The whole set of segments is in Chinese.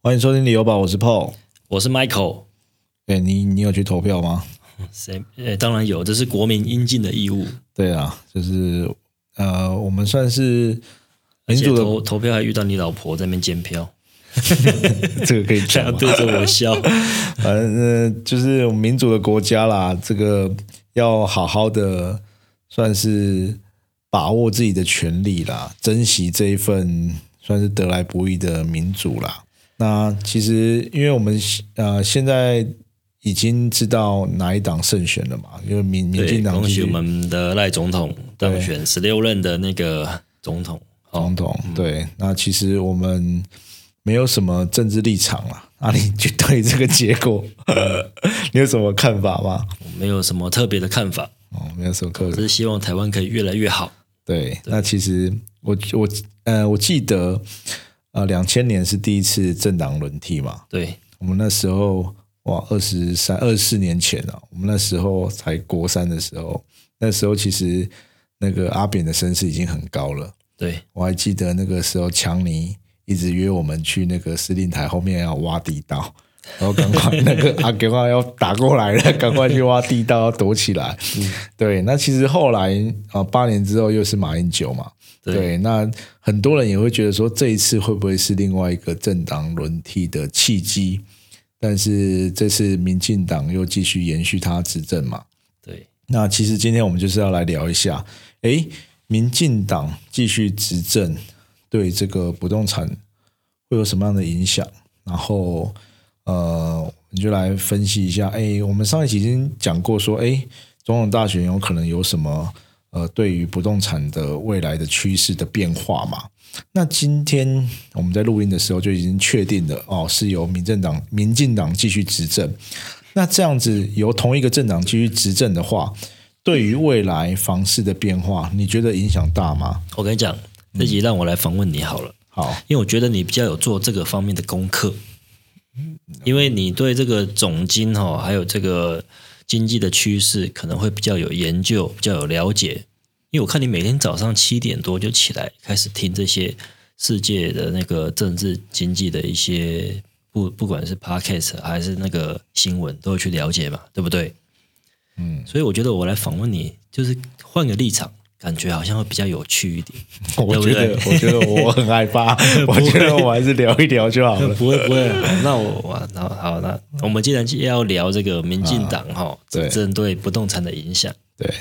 欢迎收听旅游宝，我是 Paul。我是 Michael。对你，你有去投票吗？谁？呃，当然有，这是国民应尽的义务。对啊，就是呃，我们算是民主的投投票，还遇到你老婆在那边监票，这个可以讲吗？对着我笑。反正呃就是我们民主的国家啦，这个要好好的算是把握自己的权利啦，珍惜这一份算是得来不易的民主啦。那其实因为我们呃现在已经知道哪一党胜选了嘛，因为民民对，进党继续恭喜我们的赖总统当选十六任的那个总统。总统对，那其实我们没有什么政治立场啦。那你就对这个结果，你有什么看法吗？没有什么特别的看法，哦，没有什么特只是希望台湾可以越来越好。对，那其实我我呃，我记得呃，两千年是第一次政党轮替嘛。对，我们那时候哇，二十三、二十四年前啊，我们那时候才国三的时候，那时候其实那个阿扁的声势已经很高了。对，我还记得那个时候，强尼一直约我们去那个司令台后面要挖地道，然后赶快那个阿给话要打过来了，赶快去挖地道，要躲起来。对，那其实后来啊，八年之后又是马英九嘛。对对，那很多人也会觉得说，这一次会不会是另外一个政党轮替的契机？但是这次民进党又继续延续他执政嘛。对，那其实今天我们就是要来聊一下，诶，民进党继续执政对这个不动产会有什么样的影响？然后呃，我们就来分析一下。诶，我们上一期已经讲过说，诶，总统大选有可能有什么呃，对于不动产的未来的趋势的变化嘛？那今天我们在录音的时候就已经确定了哦，是由民政党、民进党继续执政。那这样子由同一个政党继续执政的话，对于未来房市的变化，你觉得影响大吗？我跟你讲，这集让我来访问你好了。好，因为我觉得你比较有做这个方面的功课，因为你对这个总金哈，还有这个经济的趋势可能会比较有研究，比较有了解。因为我看你每天早上七点多就起来，开始听这些世界的那个政治经济的一些不不管是 podcast 还是那个新闻，都会去了解嘛，对不对？嗯，所以我觉得我来访问你，就是换个立场，感觉好像会比较有趣一点。我觉得，我觉得我很害怕，我觉得我还是聊一聊就好了。不会不会，那我我那好那我们既然要聊这个民进党哈，对针对不动产的影响，对，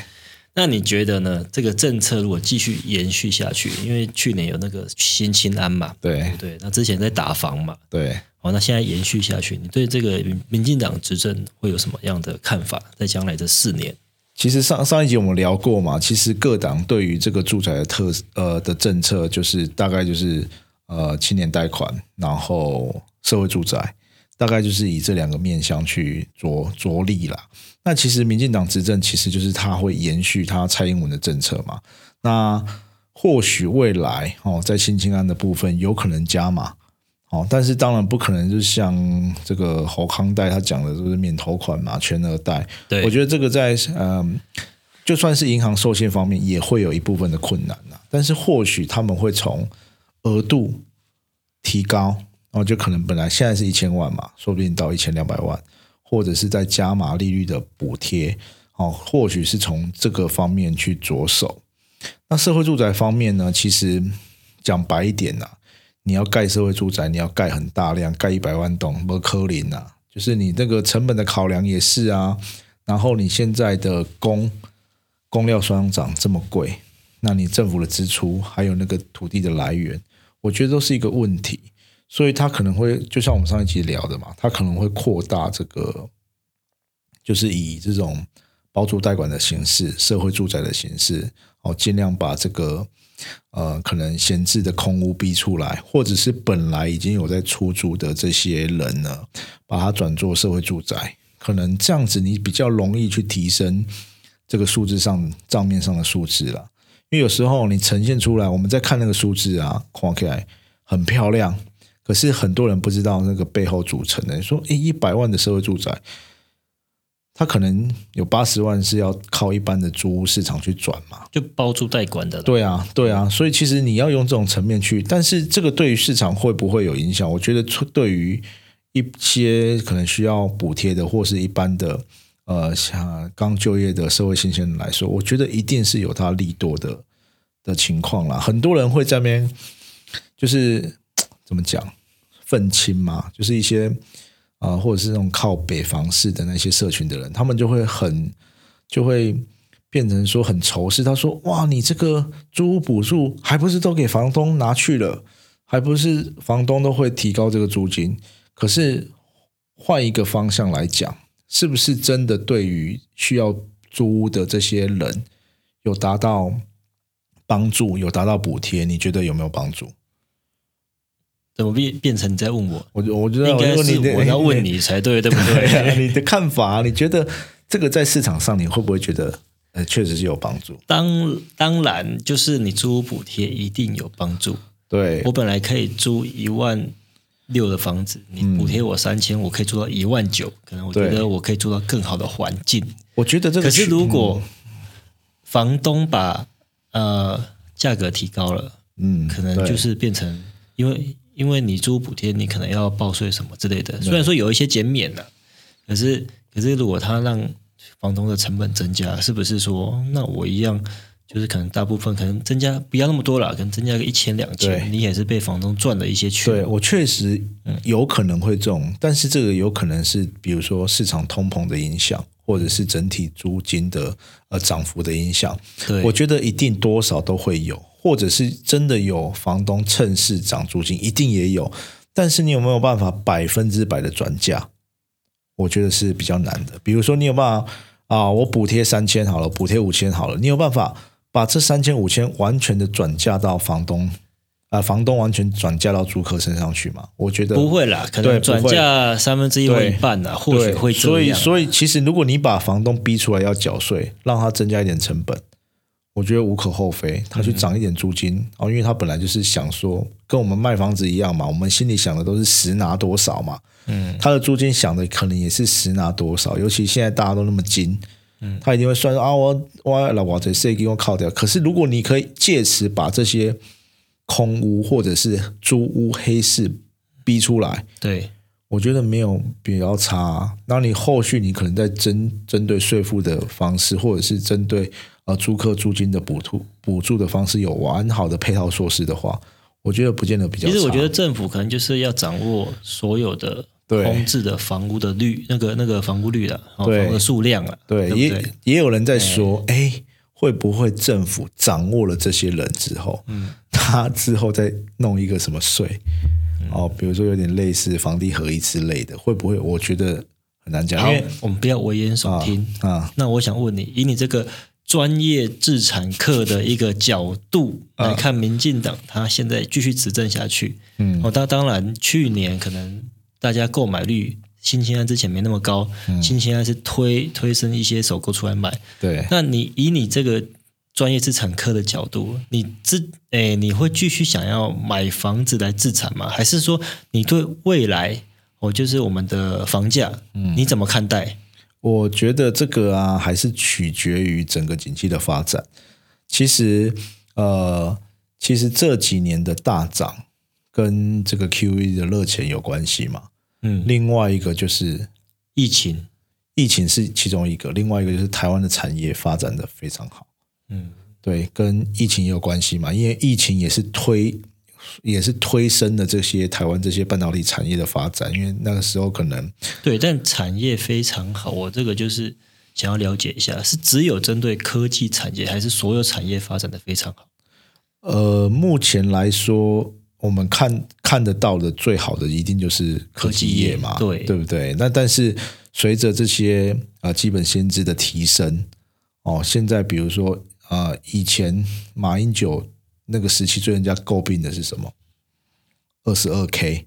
那你觉得呢？这个政策如果继续延续下去，因为去年有那个新青安嘛，对对？那之前在打房嘛，对，哦，那现在延续下去，你对这个民民进党执政会有什么样的看法？在将来这四年，其实上上一集我们聊过嘛，其实各党对于这个住宅的特呃的政策，就是大概就是呃青年贷款，然后社会住宅，大概就是以这两个面向去着着力啦。那其实民进党执政，其实就是他会延续他蔡英文的政策嘛。那或许未来哦，在新青安的部分有可能加码。哦，但是当然不可能，就像这个侯康贷他讲的，就是免头款嘛，全额贷。对我觉得这个在嗯，就算是银行授信方面，也会有一部分的困难呐。但是或许他们会从额度提高，然后就可能本来现在是一千万嘛，说不定到一千两百万，或者是在加码利率的补贴，哦，或许是从这个方面去着手。那社会住宅方面呢，其实讲白一点呐、你要盖社会住宅，你要盖很大量，盖一百万栋，不科林呐，就是你那个成本的考量也是啊。然后你现在的工工料双涨这么贵，那你政府的支出还有那个土地的来源，我觉得都是一个问题。所以它可能会就像我们上一集聊的嘛，它可能会扩大这个，就是以这种包租代管的形式、社会住宅的形式，哦，尽量把这个呃可能闲置的空屋逼出来，或者是本来已经有在出租的这些人呢，把它转做社会住宅，可能这样子你比较容易去提升这个数字上账面上的数字了。因为有时候你呈现出来，我们在看那个数字啊，看起来很漂亮，可是很多人不知道那个背后组成的。说，诶，一百万的社会住宅，他可能有八十万是要靠一般的租屋市场去转嘛。就包租代管的。对啊，对啊，所以其实你要用这种层面去，但是这个对于市场会不会有影响？我觉得对于一些可能需要补贴的，或是一般的呃像刚就业的社会新鲜人来说，我觉得一定是有它利多的的情况啦。很多人会在那边就是怎么讲愤青嘛，就是一些啊、或者是那种靠北房市的那些社群的人，他们就会很就会。变成说很仇视，他说：“哇，你这个租屋补助还不是都给房东拿去了，还不是房东都会提高这个租金？可是换一个方向来讲，是不是真的对于需要租屋的这些人有达到帮助，有达到补贴？你觉得有没有帮助？怎么变变成你在问我？我我觉得应该是我要问你才对，对不对 啊，你的看法，你觉得这个在市场上，你会不会觉得呃，确实是有帮助？当当然，就是你租屋补贴一定有帮助。对我，本来可以租一万六的房子，你补贴我三千，我可以租到一万九，可能我觉得我可以租到更好的环境。我觉得这个可是如果房东把呃价格提高了，嗯，可能就是变成因为因为你租补贴，你可能要报税什么之类的。虽然说有一些减免了，可是可是如果他让房东的成本增加，是不是说那我一样？就是可能大部分可能增加不要那么多了，可能增加个一千两千，你也是被房东赚了一些钱。对我确实嗯有可能会中，但是这个有可能是比如说市场通膨的影响，或者是整体租金的呃涨幅的影响。对，我觉得一定多少都会有，或者是真的有房东趁势涨租金，一定也有。但是你有没有办法百分之百的转嫁？我觉得是比较难的。比如说，你有办法啊，我补贴三千好了，补贴五千好了，你有办法把这三千五千完全的转嫁到房东啊、房东完全转嫁到租客身上去吗？我觉得不会啦，可能转嫁三分之一或一半啦，或许，会这所以，所以其实如果你把房东逼出来要缴税，让他增加一点成本，我觉得无可厚非。他去涨一点租金、哦，因为他本来就是想说，跟我们卖房子一样嘛，我们心里想的都是实拿多少嘛。嗯，他的租金想的可能也是实拿多少，尤其现在大家都那么精，嗯，他一定会算说啊，我我老我这税给我靠掉。可是如果你可以借此把这些空屋或者是租屋黑市逼出来，对，我觉得没有比较差、啊。那你后续你可能在针针对税负的方式，或者是针对呃租客租金的补助补助的方式有完好的配套措施的话，我觉得不见得比较差。其实我觉得政府可能就是要掌握所有的对空置的房屋的率，那个那个房屋率了，哦对房屋的数量了，对，也？也有人在说，哎，会不会政府掌握了这些人之后，嗯，他之后再弄一个什么税？嗯哦，比如说有点类似房地合一之类的，会不会？我觉得很难讲，因为，我们不要危言耸听。啊，那我想问你，以你这个专业制产课的一个角度来看，民进党他现在继续执政下去，嗯。哦，当当然去年可能大家购买率新青安之前没那么高，嗯。新青安是推推升一些首购出来买，对，那你以你这个专业资产课的角度，你自诶，你会继续想要买房子来自产吗？还是说你对未来哦，就是我们的房价，嗯。你怎么看待？我觉得这个啊，还是取决于整个经济的发展。其实，呃，其实这几年的大涨跟这个 QE 的热钱有关系嘛。嗯，另外一个就是疫情，疫情是其中一个，另外一个就是台湾的产业发展的非常好。嗯，对，跟疫情也有关系嘛，因为疫情也是推，也是推升了这些台湾这些半导体产业的发展，因为那个时候可能对，但产业非常好，我这个就是想要了解一下，是只有针对科技产业，还是所有产业发展的非常好？呃，目前来说，我们看看得到的最好的一定就是科技业嘛，业对对不对？那但是随着这些啊、呃基本薪资的提升，哦，现在比如说啊、呃以前马英九那个时期最人家诟病的是什么？二十二 K，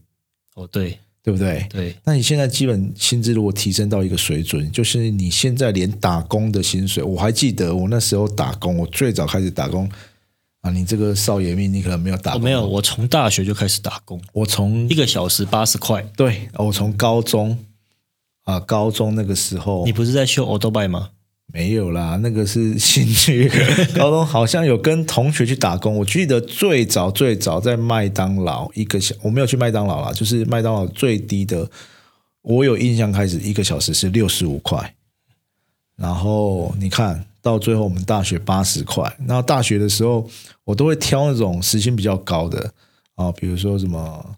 哦，对对不对？对，那你现在基本薪资如果提升到一个水准，就是你现在连打工的薪水，我还记得我那时候打工，我最早开始打工啊，你这个少爷命，你可能没有打工，没有，我从大学就开始打工，我从一个小时八十块，对，我从高中啊、高中那个时候你不是在修 o d o b i 吗？没有啦，那个是兴趣。高中好像有跟同学去打工，我记得最早最早在麦当劳一个小，我没有去麦当劳啦，就是麦当劳最低的，我有印象开始一个小时是六十五块，然后你看到最后我们大学八十块，那大学的时候我都会挑那种时薪比较高的啊，比如说什么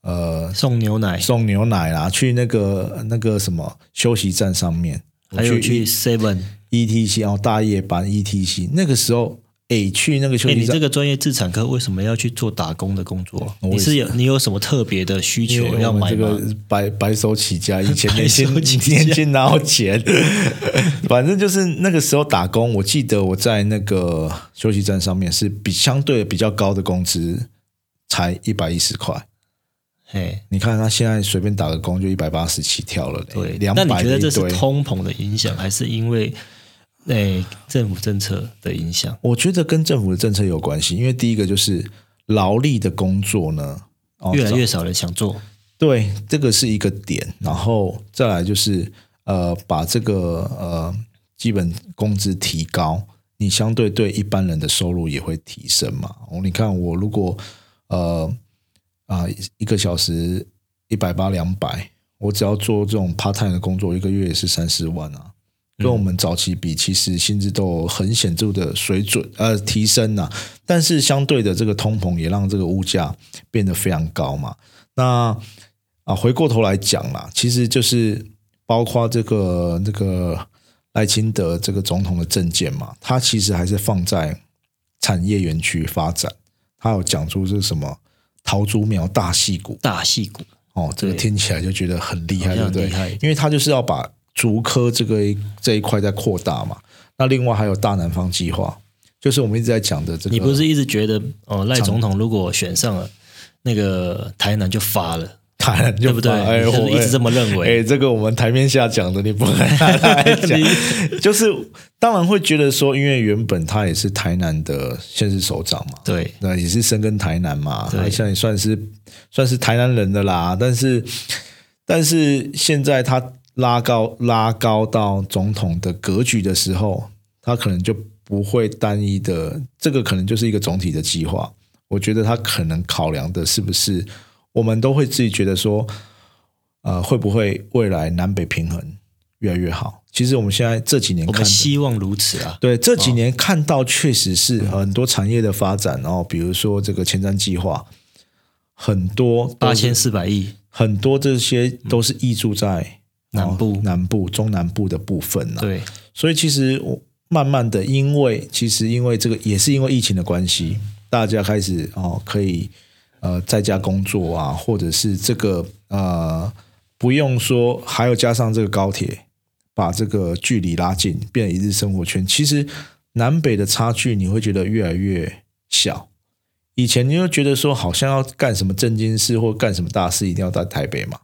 呃送牛奶，送牛奶啦，去那个那个什么休息站上面，我还有去 Seven。ETC 然后大夜班 ETC 那个时候，哎，去那个休哎，息站，你这个专业自产科为什么要去做打工的工作？你是有你有什么特别的需求要买这？个白白手起家，以前 年轻白手起家年轻哪有钱？反正就是那个时候打工，我记得我在那个休息站上面是比相对比较高的工资，才一百一十块。嘿，你看他现在随便打个工就一百八十起跳了嘞，对。两那你觉得。这是通膨的影响，还是因为诶政府政策的影响？我觉得跟政府的政策有关系，因为第一个就是劳力的工作呢，哦越来越少人想做。对，这个是一个点，然后再来就是呃，把这个呃基本工资提高，你相对对一般人的收入也会提升嘛。哦，你看我如果呃啊、一个小时一百八两百，我只要做这种 part time 的工作，一个月也是三十万啊。跟我们早期比，其实薪资都有很显著的水准呃提升呐、但是相对的这个通膨也让这个物价变得非常高嘛。那啊，回过头来讲啦，其实就是包括这个这个赖清德这个总统的政见嘛，他其实还是放在产业园区发展，他有讲出这个什么桃竹苗大戏骨大戏骨哦，这个听起来就觉得很厉害，对不对像很厉害？因为他就是要把竹科这个这一块在扩大嘛。那另外还有大南方计划，就是我们一直在讲的这个，你不是一直觉得哦，赖总统如果选上了，那个台南就发了，对不对？一直这么认哎，为？这个我们台面下讲的，你不能拿来讲。就是当然会觉得说，因为原本他也是台南的县市首长嘛，对，那也是深耕台南嘛，对他现算是算是台南人的啦。但是但是现在他拉高拉高到总统的格局的时候，他可能就不会单一的，这个可能就是一个总体的计划。我觉得他可能考量的是不是我们都会自己觉得说，呃，会不会未来南北平衡越来越好？其实我们现在这几年我看希望如此啊。对，这几年看到确实是很多产业的发展，然后比如说这个前瞻计划，很多八千四百亿，很多这些都是溢注在南部哦南部、中南部的部分啊。对，所以其实我慢慢的，因为其实因为这个也是因为疫情的关系，大家开始哦可以呃在家工作啊，或者是这个呃不用说，还有加上这个高铁，把这个距离拉近，变成一日生活圈。其实南北的差距你会觉得越来越小。以前你就觉得说，好像要干什么正经事或干什么大事，一定要在台北嘛。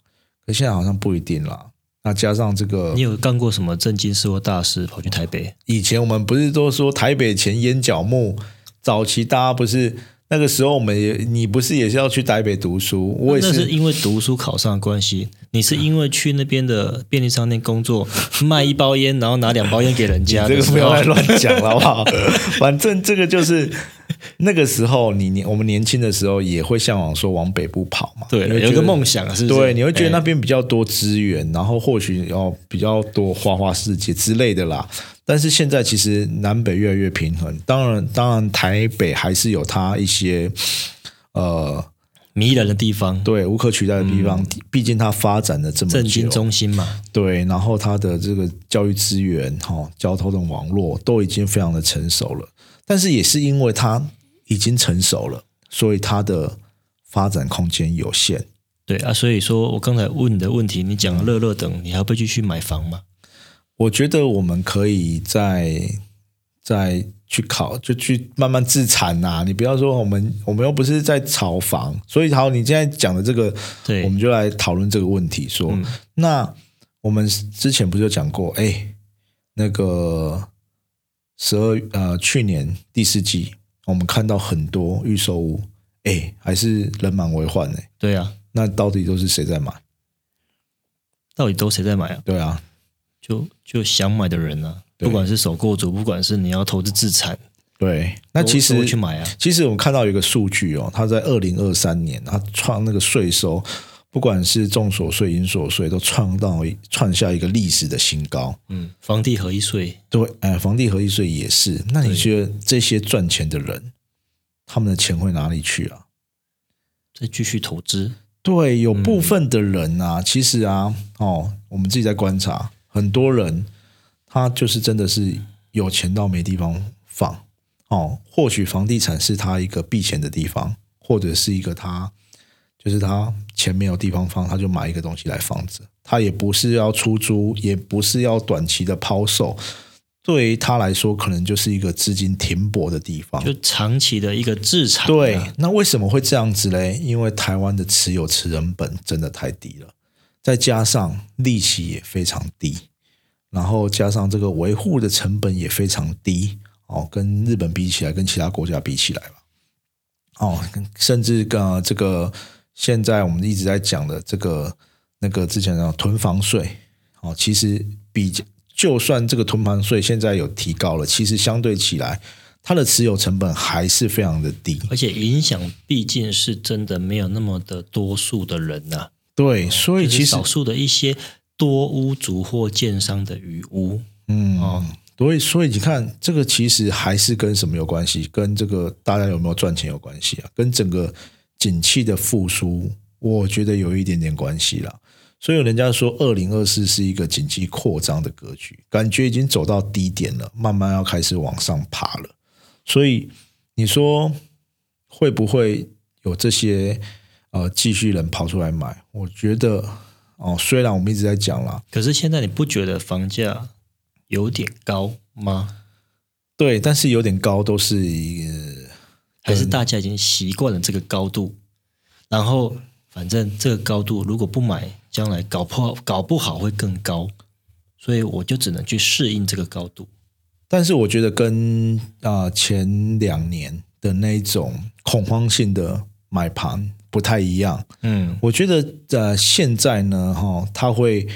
可现在好像不一定啦。那加上这个，你有干过什么正经事或大事跑去台北？以前我们不是都说台北前烟角木，早期大家不是那个时候我们也你不是也是要去台北读书？我也那是是，因为读书考上的关系，你是因为去那边的便利商店工作，卖一包烟，然后拿两包烟给人家这个不要再乱讲了好不好？反正这个就是那个时候你年我们年轻的时候也会向往说往北部跑嘛，对，有一个梦想，是不是？对，你会觉得那哎边比较多资源，然后或许要比较多花花世界之类的啦。但是现在其实南北越来越平衡，当然，当然台北还是有它一些呃迷人的地方，对无可取代的地方，毕竟它发展的这么政经久，中心嘛，对，然后它的这个教育资源、哈、交通的网络都已经非常的成熟了。但是也是因为它已经成熟了，所以它的发展空间有限。对啊，所以说我刚才问你的问题，你讲了乐乐等，你还会继续买房吗？我觉得我们可以再再去考，就去慢慢自产呐、你不要说我们我们又不是在炒房，所以好，你现在讲的这个，对我们就来讨论这个问题。说，嗯那我们之前不是有讲过，哎，那个十二呃去年第四季，我们看到很多预售屋，哎，还是人满为患呢。对啊，那到底都是谁在买？到底都谁在买啊？对啊，就就想买的人啊，不管是首购族，不管是你要投资自产，对。那其实去买啊。其实我们看到有一个数据哦，他在二零二三年，它创那个税收，不管是重所税、银所税，都创到创下一个历史的新高。嗯，房地合一税，对，哎，房地合一税也是。那你觉得这些赚钱的人，他们的钱会哪里去啊？再继续投资，对，有部分的人啊，其实啊，哦，我们自己在观察，很多人他就是真的是有钱到没地方放哦。或许房地产是他一个避钱的地方，或者是一个他就是他钱没有地方放，他就买一个东西来放着。他也不是要出租，也不是要短期的抛售，对于他来说，可能就是一个资金停泊的地方。就长期的一个资产、啊。对，那为什么会这样子嘞？因为台湾的持有持人本真的太低了，再加上利息也非常低，然后加上这个维护的成本也非常低哦，跟日本比起来，跟其他国家比起来吧，哦，甚至跟、呃这个现在我们一直在讲的这个那个之前的囤房税哦，其实比就算这个囤房税现在有提高了，其实相对起来。它的持有成本还是非常的低，而且影响毕竟是真的没有那么的多数的人呐、对，所以就是其实少数的一些多屋主或建商的余屋，嗯，哦所以所以你看，这个其实还是跟什么有关系？跟这个大家有没有赚钱有关系啊？跟整个景气的复苏，我觉得有一点点关系啦。所以人家说，二零二四是一个景气扩张的格局，感觉已经走到低点了，慢慢要开始往上爬了。所以你说会不会有这些呃继续人跑出来买？我觉得哦，虽然我们一直在讲啦，可是现在你不觉得房价有点高吗？对，但是有点高，都是一个还是大家已经习惯了这个高度，然后反正这个高度如果不买，将来搞不好搞不好会更高，所以我就只能去适应这个高度。但是我觉得跟啊、呃前两年的那种恐慌性的买盘不太一样。嗯，我觉得呃现在呢，哈、它会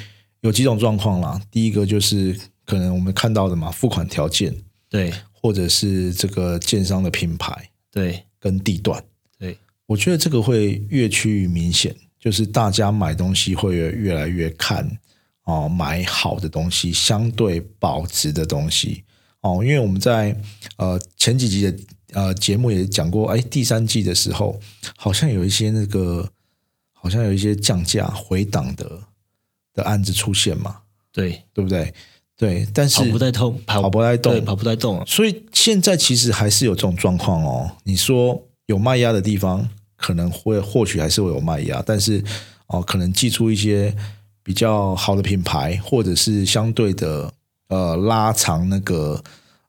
有几种状况啦。第一个就是可能我们看到的嘛，付款条件，对或者是这个建商的品牌对跟地段。对，我觉得这个会越趋于明显，就是大家买东西会越越来越看哦，买好的东西，相对保值的东西哦。因为我们在呃前几集的呃节目也讲过，哎，第三季的时候好像有一些那个好像有一些降价回档的的案子出现嘛，对，对不对？对，但是跑不带动，跑跑不带动对，跑不带动啊。所以现在其实还是有这种状况哦。你说有卖压的地方，可能会或许还是会有卖压，但是哦，可能寄出一些比较好的品牌，或者是相对的呃拉长那个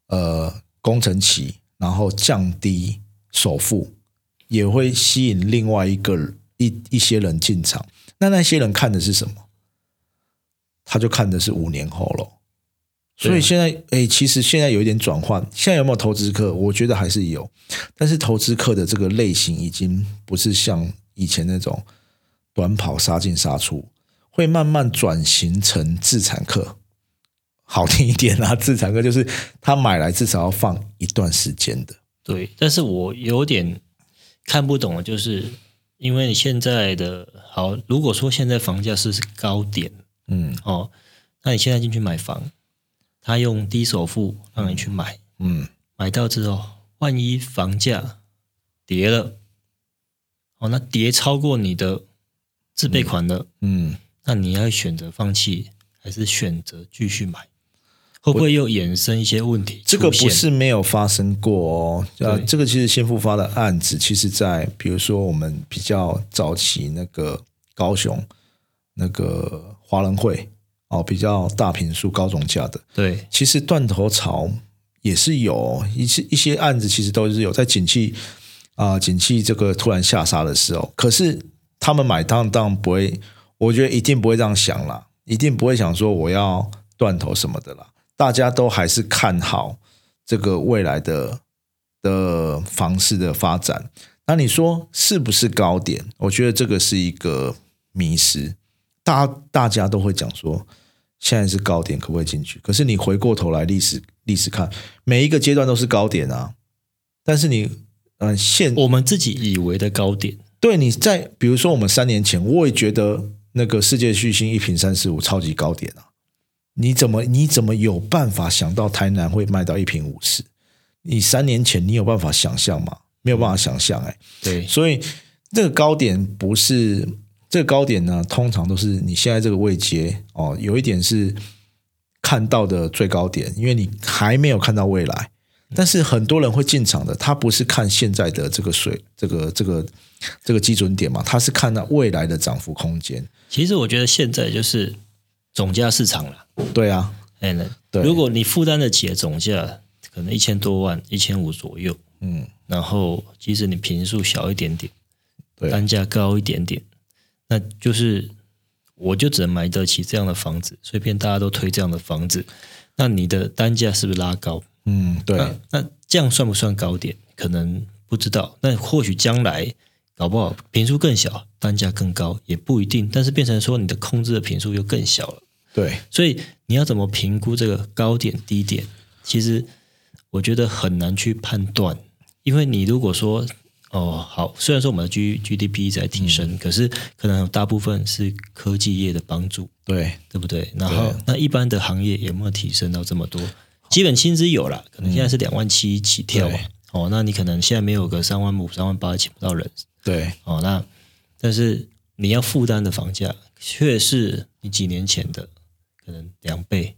呃工程期，然后降低首付，也会吸引另外一个一一些人进场。那那些人看的是什么？他就看的是五年后咯。所以现在，哎，其实现在有一点转换。现在有没有投资客？我觉得还是有，但是投资客的这个类型已经不是像以前那种短跑杀进杀出，会慢慢转型成自产客。好听一点啊，自产歌就是他买来至少要放一段时间的。对，但是我有点看不懂的，就是因为你现在的好，如果说现在房价是高点嗯哦，那你现在进去买房，他用低首付让你去买，嗯，买到之后，万一房价跌了，哦，那跌超过你的自备款了，嗯，那你要选择放弃，还是选择继续买？会不会又衍生一些问题？这个不是没有发生过哦。呃，这个其实先复发的案子，其实在比如说我们比较早期那个高雄那个华人会哦，比较大平数高总价的，对其实断头潮也是有哦一些一些案子，其实都是有在景气啊、景气这个突然下杀的时候，可是他们买当当然不会，我觉得一定不会这样想啦，一定不会想说我要断头什么的啦，大家都还是看好这个未来的的房市的发展。那你说是不是高点？我觉得这个是一个迷失。大大家都会讲说，现在是高点，可不可以进去？可是你回过头来历史历史看，每一个阶段都是高点啊。但是你，嗯，现我们自己以为的高点，对你在比如说我们三年前，我也觉得那个世界巨星一平三十五超级高点啊。你怎么你怎么有办法想到台南会卖到一瓶五十？你三年前你有办法想象吗？没有办法想象哎。对，所以这个高点不是这个高点呢，通常都是你现在这个位阶哦，有一点是看到的最高点，因为你还没有看到未来。但是很多人会进场的，他不是看现在的这个水这个这个这个基准点嘛，他是看到未来的涨幅空间。其实我觉得现在就是总价市场了。对啊，哎，对如果你负担得起的总价可能一千多万、一千五左右，嗯，然后即使你平数小一点点，对单价高一点点，那就是我就只能买得起这样的房子，所以变大家都推这样的房子，那你的单价是不是拉高？嗯，对，那那这样算不算高点？可能不知道，那或许将来搞不好平数更小，单价更高也不一定，但是变成说你的控制的平数又更小了。对，所以你要怎么评估这个高点低点？其实我觉得很难去判断，因为你如果说哦好，虽然说我们的 G GDP 在提升，可是可能大部分是科技业的帮助，对，对不对？然后那一般的行业有没有提升到这么多？基本薪资有了，可能现在是两万七起跳哦，那你可能现在没有个三万五、三万八，请不到人对，哦。那但是你要负担的房价却是你几年前的可能两倍、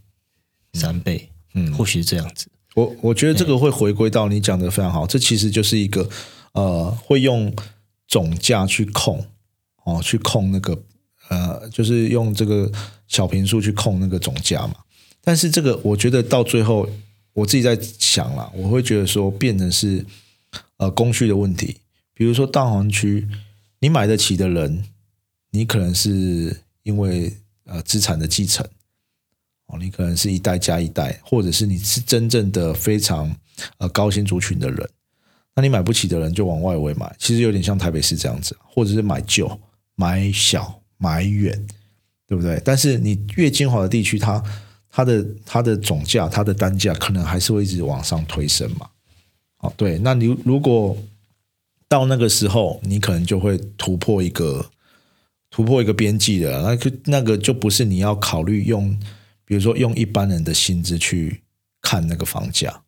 三倍，嗯或许是这样子。我我觉得这个会回归到你讲的非常好，这其实就是一个呃，会用总价去控哦，去控那个呃，就是用这个小平数去控那个总价嘛。但是这个我觉得到最后，我自己在想啦，我会觉得说变成是呃供需的问题。比如说大黄区，你买得起的人，你可能是因为呃资产的继承。哦，你可能是一代加一代，或者是你是真正的非常呃高薪族群的人，那你买不起的人就往外围买，其实有点像台北市这样子，或者是买旧、买小、买远，对不对？但是你越精华的地区，它它的它的总价、它的单价可能还是会一直往上推升嘛。哦，对，那你如果到那个时候，你可能就会突破一个突破一个边际了，那个那个就不是你要考虑用。比如说用一般人的薪资去看那个房价，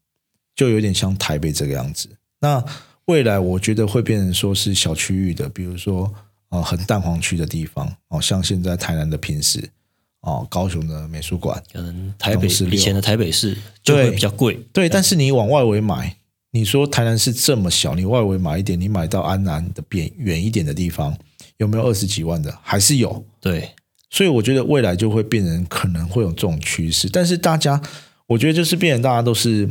就有点像台北这个样子。那未来我觉得会变成说是小区域的，比如说呃很蛋黄区的地方哦，像现在台南的平时哦，高雄的美术馆，可能台北市以前的台北市就会对比较贵，对。但是你往外围买，你说台南市这么小，你外围买一点，你买到安南的边远一点的地方，有没有二十几万的？还是有。对，所以我觉得未来就会变成可能会有这种趋势，但是大家我觉得就是变成大家都是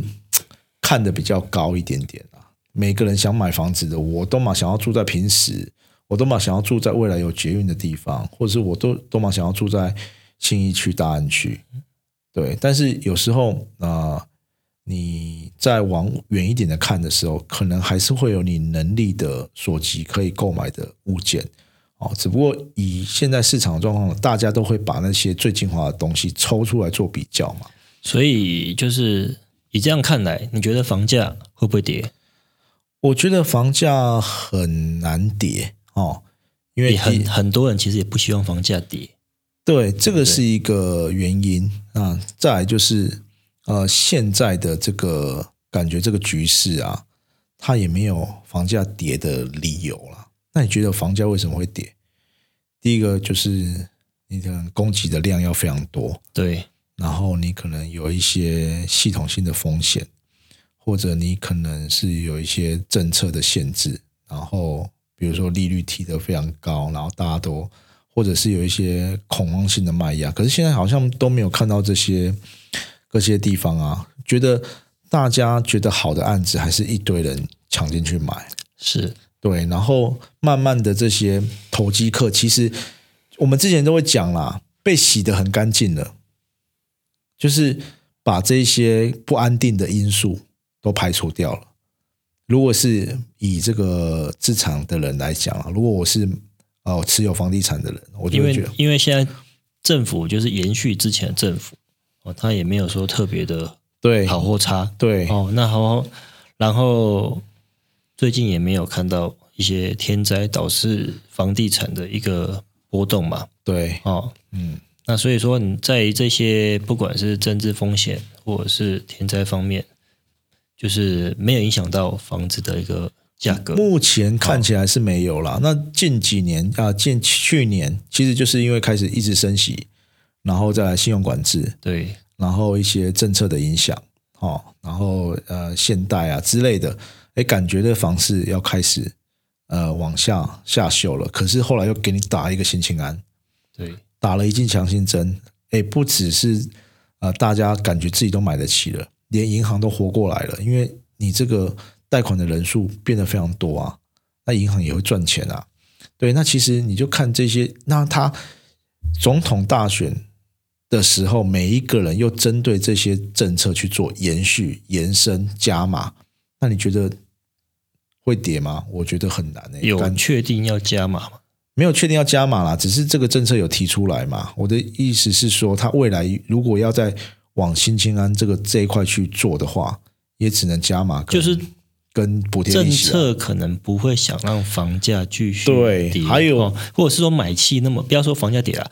看的比较高一点点啊。每个人想买房子的，我都嘛想要住在平时，我都嘛想要住在未来有捷运的地方，或者是我都都嘛想要住在信义区、大安区。对，但是有时候啊、你再往远一点的看的时候，可能还是会有你能力的所及可以购买的物件。哦，只不过以现在市场的状况，大家都会把那些最精华的东西抽出来做比较嘛。所以就是以这样看来，你觉得房价会不会跌？我觉得房价很难跌哦，因为很很多人其实也不希望房价跌。对这个是一个原因啊。再来就是呃，现在的这个感觉，这个局势啊，它也没有房价跌的理由了。那你觉得房价为什么会跌？第一个就是你可能供给的量要非常多，对，然后你可能有一些系统性的风险，或者你可能是有一些政策的限制，然后比如说利率提得非常高，然后大家都或者是有一些恐慌性的卖压，可是现在好像都没有看到这些各些地方啊，觉得大家觉得好的案子还是一堆人抢进去买，是对，然后慢慢的这些投机客，其实我们之前都会讲啦，被洗得很干净了，就是把这些不安定的因素都排除掉了。如果是以这个市场的人来讲啊，如果我是哦持有房地产的人，我就会觉得因为现在政府就是延续之前的政府哦，他也没有说特别的对好或差对哦。那好，然后最近也没有看到一些天灾导致房地产的一个波动嘛对，哦。嗯，那所以说你在这些不管是政治风险或者是天灾方面，就是没有影响到房子的一个价格。目前看起来是没有啦。那近几年啊，近去年其实就是因为开始一直升息，然后再来信用管制，对然后一些政策的影响，哦，然后呃现代啊之类的，哎，感觉这房市要开始呃往下下修了。可是后来又给你打一个心情安，对打了一剂强心针，哎，不只是呃大家感觉自己都买得起了，连银行都活过来了，因为你这个贷款的人数变得非常多啊，那银行也会赚钱啊。对，那其实你就看这些，那他总统大选的时候，每一个人又针对这些政策去做延续、延伸、加码，那你觉得会跌吗？我觉得很难诶、有感确定要加码吗？没有确定要加码啦，只是这个政策有提出来嘛。我的意思是说，它未来如果要再往新青安这个这一块去做的话，也只能加码，就是跟补贴政策可能不会想让房价继续对跌，还有哦或者是说买气那么不要说房价跌了，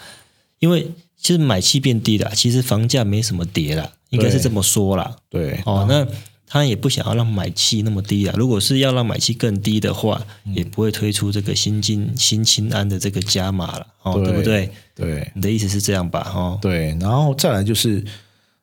因为其实买气变低了，其实房价没什么跌了，应该是对这么说啦。对哦，那他也不想要让买气那么低啊。如果是要让买气更低的话，嗯也不会推出这个新金新清安的这个加码了，哦，对对不对？对你的意思是这样吧？哦，对，然后再来就是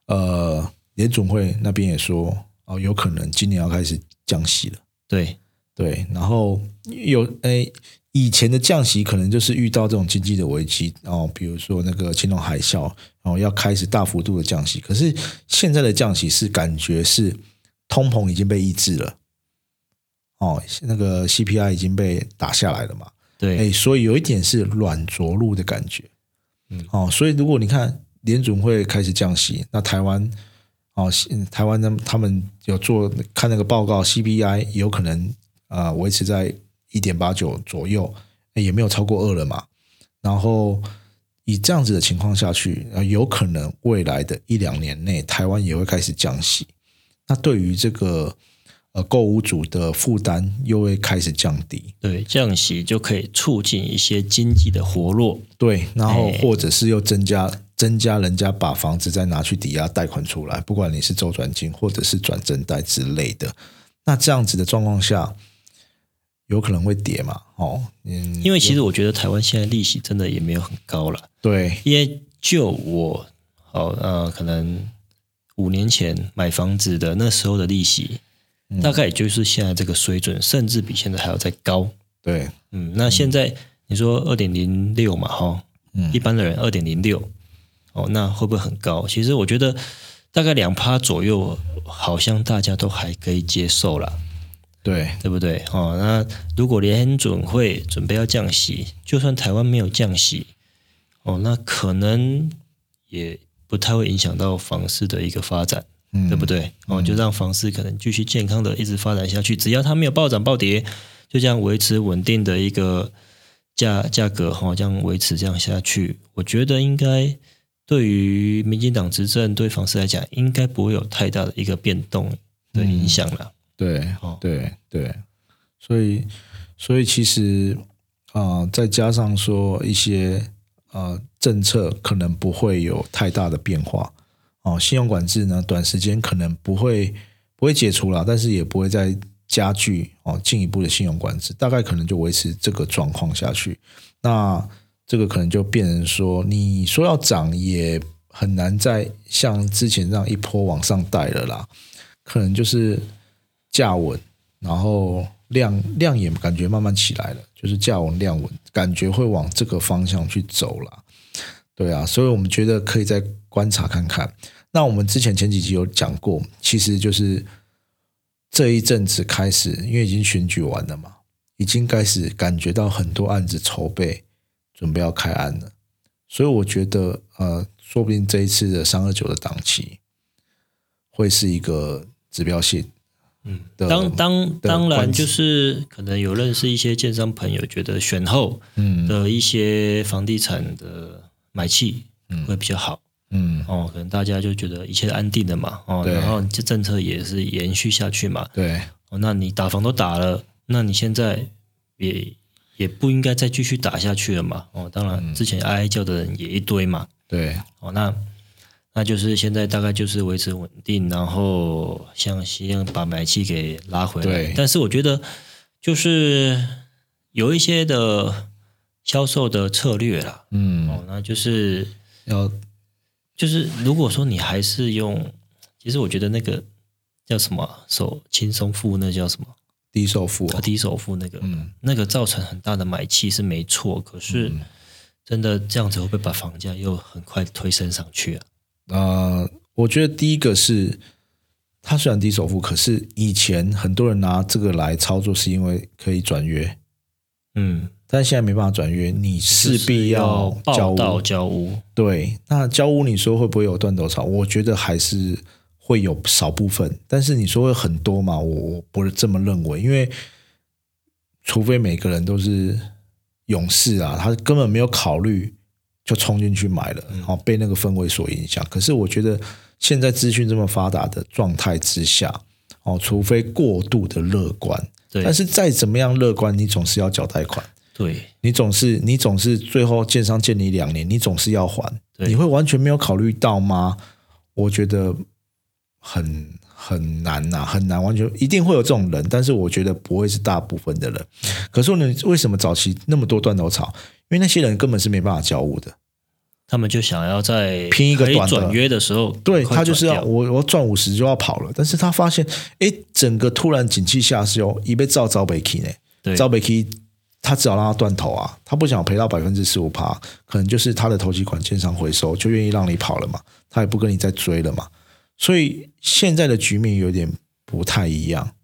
呃，联总会那边也说哦，有可能今年要开始降息了。对对，然后有诶，以前的降息可能就是遇到这种经济的危机哦，比如说那个金融海啸，哦要开始大幅度的降息。可是现在的降息是感觉是通膨已经被抑制了，哦，那个 CPI 已经被打下来了嘛，对。哎，所以有一点是软着陆的感觉，嗯。哦，所以如果你看联准会开始降息，那台湾哦，西台湾呢，他们有做看那个报告，CPI 有可能啊、呃维持在一点八九左右，哎也没有超过二了嘛。然后以这样子的情况下去，呃，有可能未来的一两年内，台湾也会开始降息。那对于这个呃购物主的负担又会开始降低，对，降息就可以促进一些经济的活络。对，然后哎或者是又增加增加人家把房子再拿去抵押贷款出来，不管你是周转金或者是转正贷之类的，那这样子的状况下，有可能会跌嘛？哦，嗯，因为其实我觉得台湾现在利息真的也没有很高了，对因为就我哦呃可能五年前买房子的那时候的利息，嗯大概也就是现在这个水准，甚至比现在还要再高。对，嗯，那现在你说二点零六嘛，哈、嗯一般的人二点零六，哦，那会不会很高？其实我觉得大概两趴左右，好像大家都还可以接受了，对对不对？哦，那如果联准会准备要降息，就算台湾没有降息，哦，那可能也不太会影响到房市的一个发展。嗯，对不对？哦，就让房市可能继续健康的一直发展下去，只要它没有暴涨暴跌，就这样维持稳定的一个价价格哈、这样维持这样下去，我觉得应该对于民进党执政对房市来讲，应该不会有太大的一个变动的影响了。对哦对对，所以所以其实啊、呃再加上说一些呃政策可能不会有太大的变化。哦，信用管制呢，短时间可能不会不会解除了，但是也不会再加剧哦进一步的信用管制，大概可能就维持这个状况下去。那这个可能就变成说，你说要涨也很难再像之前这样一波往上带了啦，可能就是价稳，然后量量也感觉慢慢起来了，就是价稳量稳，感觉会往这个方向去走了。对啊，所以我们觉得可以再观察看看。那我们之前前几集有讲过，其实就是这一阵子开始，因为已经选举完了嘛，已经开始感觉到很多案子筹备，准备要开案了。所以我觉得，呃，说不定这一次的三二九的档期会是一个指标性。嗯，当当当然就是可能有认识一些建商朋友，觉得选后嗯。的一些房地产的买气会比较好。嗯，哦，可能大家就觉得一切安定的嘛，哦，然后这政策也是延续下去嘛，对，哦，那你打房都打了，那你现在也也不应该再继续打下去了嘛，哦，当然之前哀哀叫的人也一堆嘛，对，哦，那那就是现在大概就是维持稳定，然后像希望把买气给拉回来对，但是我觉得就是有一些的销售的策略啦，嗯，哦，那就是要就是如果说你还是用，其实我觉得那个叫什么手轻松付，那叫什么？低首付哦，低首付那个，嗯。那个造成很大的买气是没错，可是真的这样子会不会把房价又很快推升上去啊？呃，我觉得第一个是，它虽然低首付，可是以前很多人拿这个来操作，是因为可以转约，嗯，但现在没办法转约，你势必要交屋。交屋，对，那交屋你说会不会有断头潮？我觉得还是会有少部分，但是你说会很多嘛？我我不是这么认为，因为除非每个人都是勇士啊，他根本没有考虑就冲进去买了，好、被那个氛围所影响。可是我觉得现在资讯这么发达的状态之下，哦，除非过度的乐观，对但是再怎么样乐观，你总是要缴贷款。对你总是你总是最后建商借你两年，你总是要还，你会完全没有考虑到吗？我觉得很很难呐、很难，完全一定会有这种人，但是我觉得不会是大部分的人。可是呢，为什么早期那么多断头草？因为那些人根本是没办法交物的，他们就想要在拼一个短转约的时候，对他就是要我我赚五十就要跑了，但是他发现，哎，整个突然景气下修，一被照招北 k 呢，对。招北 k 他只好让他断头啊，他不想赔到百分之十五趴，可能就是他的投机款建商回收，就愿意让你跑了嘛，他也不跟你再追了嘛，所以现在的局面有点不太一样。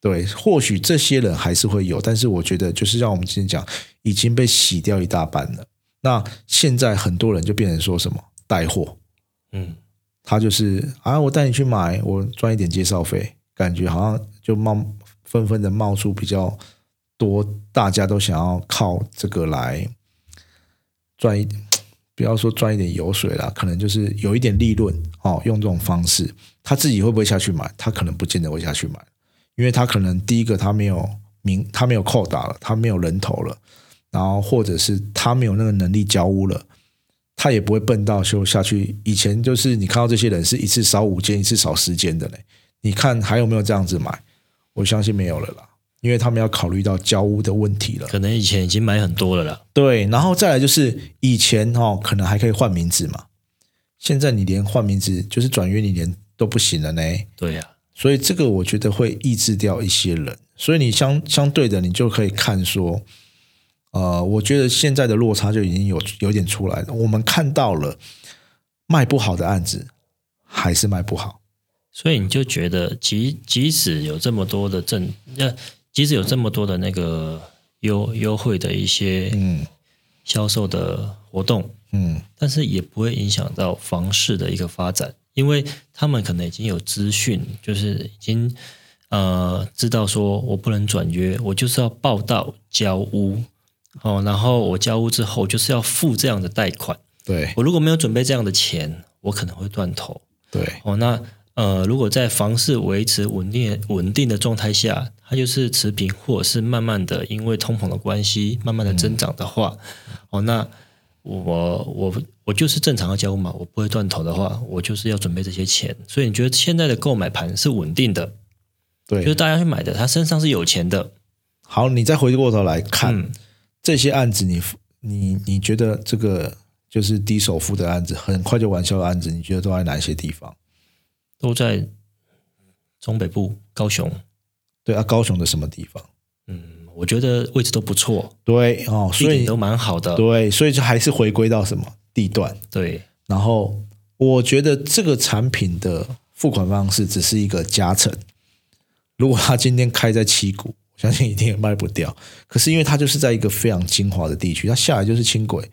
对，或许这些人还是会有，但是我觉得就是像我们之前讲，已经被洗掉一大半了。那现在很多人就变成说什么带货，嗯，他就是啊，我带你去买，我赚一点介绍费，感觉好像就冒纷纷的冒出比较多，大家都想要靠这个来赚一，不要说赚一点油水啦，可能就是有一点利润哦，用这种方式，他自己会不会下去买？他可能不见得会下去买，因为他可能第一个他没有名，他没有扣打了，他没有人头了，然后或者是他没有那个能力交屋了。他也不会笨到就下去。以前就是你看到这些人是一次扫五间，一次扫十间的嘞。你看还有没有这样子买？我相信没有了啦，因为他们要考虑到交屋的问题了。可能以前已经买很多了啦。对，然后再来就是以前哦，可能还可以换名字嘛，现在你连换名字就是转约，你连都不行了呢。对呀、所以这个我觉得会抑制掉一些人，所以你相相对的，你就可以看说，呃，我觉得现在的落差就已经有有点出来了。我们看到了卖不好的案子，还是卖不好。所以你就觉得即即使有这么多的政，呃，即使有这么多的那个优优惠的一些嗯。销售的活动，嗯，但是也不会影响到房市的一个发展，因为他们可能已经有资讯，就是已经呃知道说我不能转约，我就是要报到交屋。哦，然后我交屋之后就是要付这样的贷款，对。我如果没有准备这样的钱，我可能会断头。对。哦。那呃，如果在房市维持稳定稳定的状态下，它就是持平，或者是慢慢的因为通膨的关系慢慢的增长的话，哦，那我我我就是正常的交屋嘛，我不会断头的话，我就是要准备这些钱。所以你觉得现在的购买盘是稳定的，对就是。大家去买的，他身上是有钱的，好，你再回过头来看、嗯，这些案子你，你你觉得这个就是低首付的案子，很快就完销的案子，你觉得都在哪些地方？都在中北部高雄，对啊，高雄的什么地方？嗯，我觉得位置都不错，对哦，所以都蛮好的，对，所以就还是回归到什么地段。对然后我觉得这个产品的付款方式只是一个加成。如果他今天开在七股，我相信一定也卖不掉。可是因为它就是在一个非常精华的地区，它下来就是轻轨，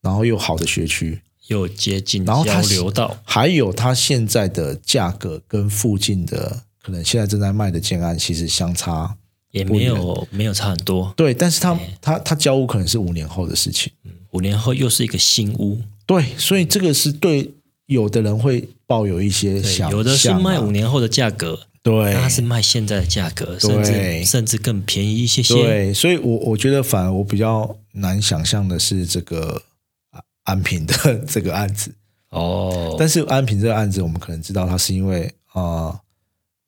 然后又好的学区，又接近然后它流到，还有它现在的价格跟附近的可可能现在正在卖的建安，其实相差也没有没有差很多。对，但是他他他交屋可能是五年后的事情，五年后又是一个新屋，对，所以这个是对有的人会抱有一些对想，有的是卖五年后的价格，对，那它是卖现在的价格，甚至甚至更便宜一些些。对，所以我我觉得反而我比较难想象的是这个啊安平的 这个案子，哦，但是安平这个案子，我们可能知道它是因为啊、呃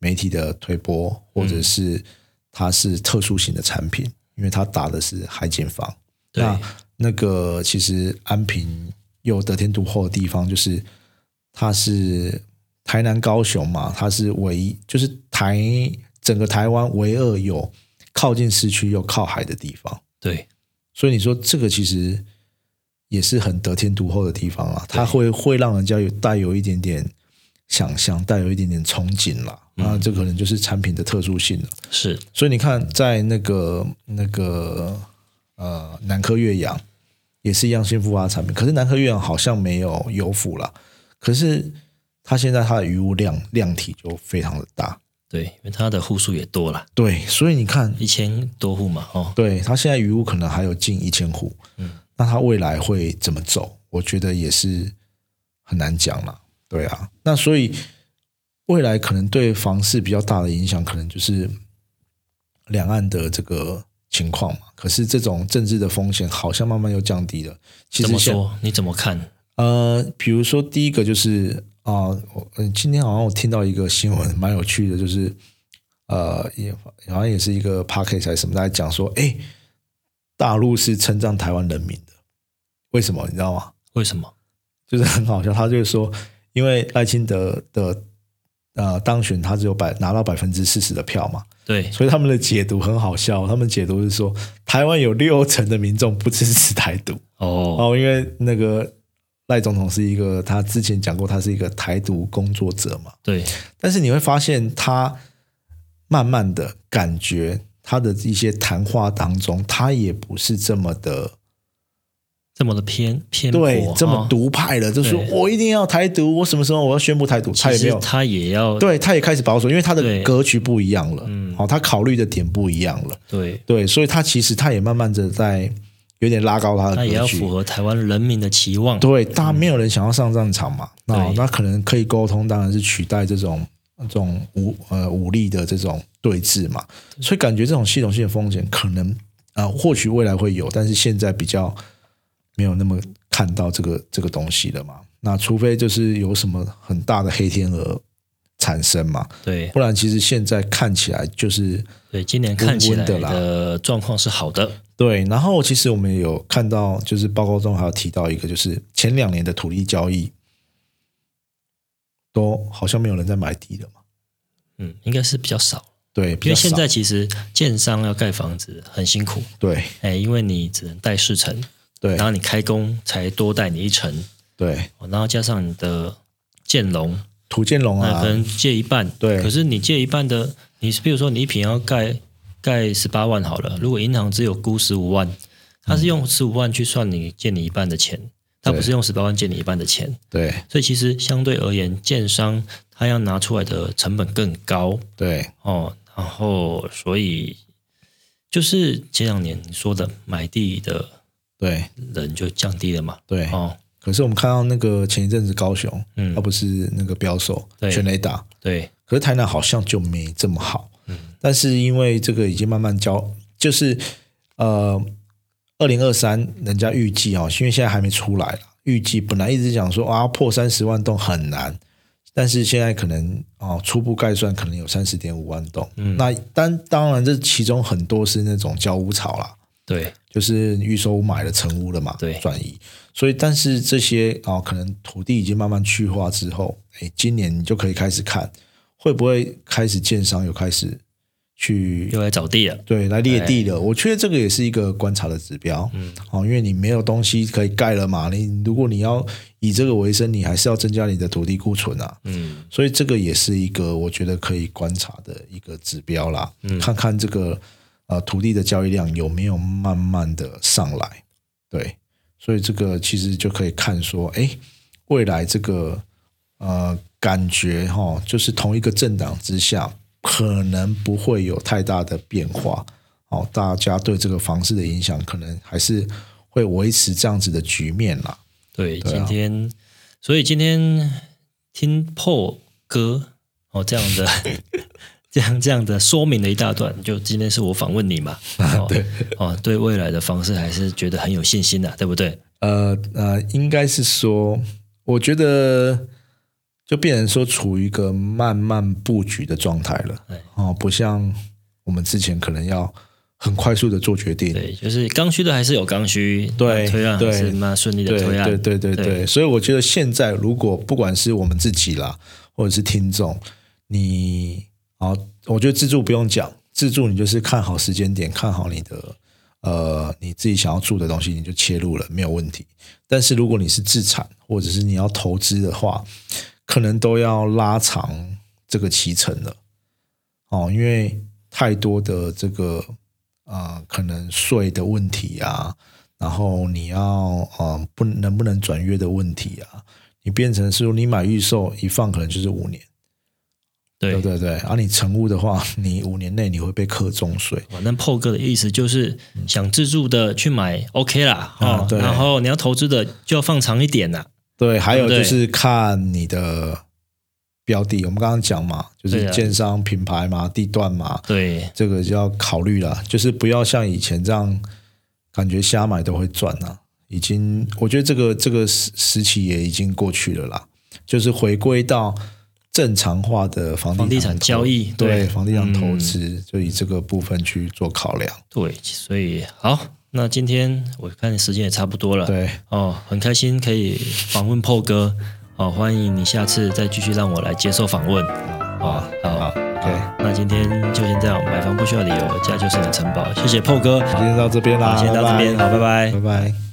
媒体的推波，或嗯者是它是特殊型的产品，因为它打的是海景房。那那个其实安平又得天独厚的地方，就是它是台南、高雄嘛，它是唯一，就是台整个台湾唯二有靠近市区又靠海的地方。对所以你说这个其实也是很得天独厚的地方啊，它会会让人家有带有一点点想象，带有一点点憧憬啦。那这可能就是产品的特殊性了。是所以你看，在那个那个呃南科岳阳也是一样新复发产品，可是南科岳阳好像没有油府啦，可是它现在它的余物量量体就非常的大。对，因为它的户数也多了，对，所以你看，一千多户嘛，哦，对它现在余物可能还有近一千户，嗯，那它未来会怎么走？我觉得也是很难讲啦。对啊，那所以未来可能对房市比较大的影响，可能就是两岸的这个情况嘛。可是这种政治的风险好像慢慢又降低了。其实怎么说？你怎么看？呃，比如说第一个就是啊，我嗯，今天好像我听到一个新闻，蛮有趣的，就是呃，也好像也是一个 p a c k a g e 还是什么，在讲说，哎，大陆是称赞台湾人民的，为什么你知道吗？为什么？就是很好笑，他就是说，因为赖清德的呃当选，他只有百拿到百分之四十的票嘛，对，所以他们的解读很好笑，他们解读是说，台湾有六成的民众不支持台独。哦，哦，因为那个赖总统是一个，他之前讲过，他是一个台独工作者嘛。对，但是你会发现，他慢慢的感觉他的一些谈话当中，他也不是这么的这么的偏偏颇，对这么哦。独派了，就说我一定要台独，我什么时候我要宣布台独，他也没有。他也要对，他也开始保守，因为他的格局不一样了，嗯。好、他考虑的点不一样了，对，对，所以他其实他也慢慢的在有点拉高他的他也要格局，符合台湾人民的期望。对，大家没有人想要上战场嘛，那对。那可能可以沟通，当然是取代这种这种武呃武力的这种对峙嘛，所以感觉这种系统性的风险可能啊、呃或许未来会有，但是现在比较没有那么看到这个这个东西了嘛。那除非就是有什么很大的黑天鹅产生嘛，对。不然其实现在看起来就是对，今年看起来的状况是好的。对，然后其实我们有看到，就是报告中还有提到一个，就是前两年的土地交易，都好像没有人在买地了嘛。嗯，应该是比较少，对，因为现在其实建商要盖房子很辛苦，对。哎，因为你只能贷四成，对。然后你开工才多带你一成，对，哦然后加上你的建龙，土建龙啊。那可，能借一半，对。可是你借一半的，你比如说你一平要盖盖十八万好了，如果银行只有估十五万，他是用十五万去算你借你一半的钱，他不是用十八万借你一半的钱，对。所以其实相对而言，建商他要拿出来的成本更高。对。哦，然后所以就是前两年你说的买地的对。人就降低了嘛，对。哦，可是我们看到那个前一阵子高雄，嗯。他不是那个标售对。全雷打，对。可是台南好像就没这么好。嗯，但是因为这个已经慢慢交，就是呃，二零二三人家预计哦，因为现在还没出来了，预计本来一直讲说啊破三十万栋很难，但是现在可能哦初步概算可能有三十点五万栋。嗯，那当当然这其中很多是那种交屋潮啦。对就是预售屋买了成屋了嘛，对。转移，所以但是这些啊、可能土地已经慢慢去化之后，哎，今年你就可以开始看，会不会开始建商有开始去又来找地了，对来列地了？我觉得这个也是一个观察的指标，嗯，哦，因为你没有东西可以盖了嘛，你如果你要以这个为生，你还是要增加你的土地库存啊，嗯，所以这个也是一个我觉得可以观察的一个指标啦，嗯。看看这个呃土地的交易量有没有慢慢的上来，对，所以这个其实就可以看说，哎，未来这个呃感觉哈、就是同一个政党之下，可能不会有太大的变化。哦，大家对这个房市的影响，可能还是会维持这样子的局面啦。对，对啊今天，所以今天听破歌哦这样的这样这样的说明了一大段，就今天是我访问你嘛，哦对哦，对未来的方式还是觉得很有信心的、对不对？呃呃，应该是说，我觉得就变成说处于一个慢慢布局的状态了。哦，不像我们之前可能要很快速的做决定。对，就是刚需的还是有刚需，对推案还对是蛮顺利的推案，对对对对对，所以我觉得现在如果不管是我们自己啦，或者是听众，你好，我觉得自助不用讲，自助你就是看好时间点，看好你的呃你自己想要住的东西，你就切入了，没有问题。但是如果你是自产或者是你要投资的话，可能都要拉长这个期程了哦，因为太多的这个呃可能税的问题啊，然后你要呃不能不能转约的问题啊，你变成是说你买预售一放可能就是五年，对。对对对，而、你成屋的话，你五年内你会被课重税，反正破哥的意思就是想自助的去买 OK 啦，哦，啊对。然后你要投资的就要放长一点啦。对，还有就是看你的标的，我们刚刚讲嘛，就是建商品牌嘛、地段嘛，对。这个就要考虑了，就是不要像以前这样感觉瞎买都会赚啊。已经，我觉得这个这个时时期也已经过去了啦，就是回归到正常化的房房地产交易对。对房地产投嗯。资，就以这个部分去做考量。对，所以好，那今天我看时间也差不多了，对，哦，很开心可以访问破哥，哦，欢迎你下次再继续让我来接受访问，哦，好。好，OK，那今天就先这样，买房不需要理由，家就是你的城堡，谢谢破哥，今天到这边啦，好，先到这边，拜好，拜拜拜。拜拜。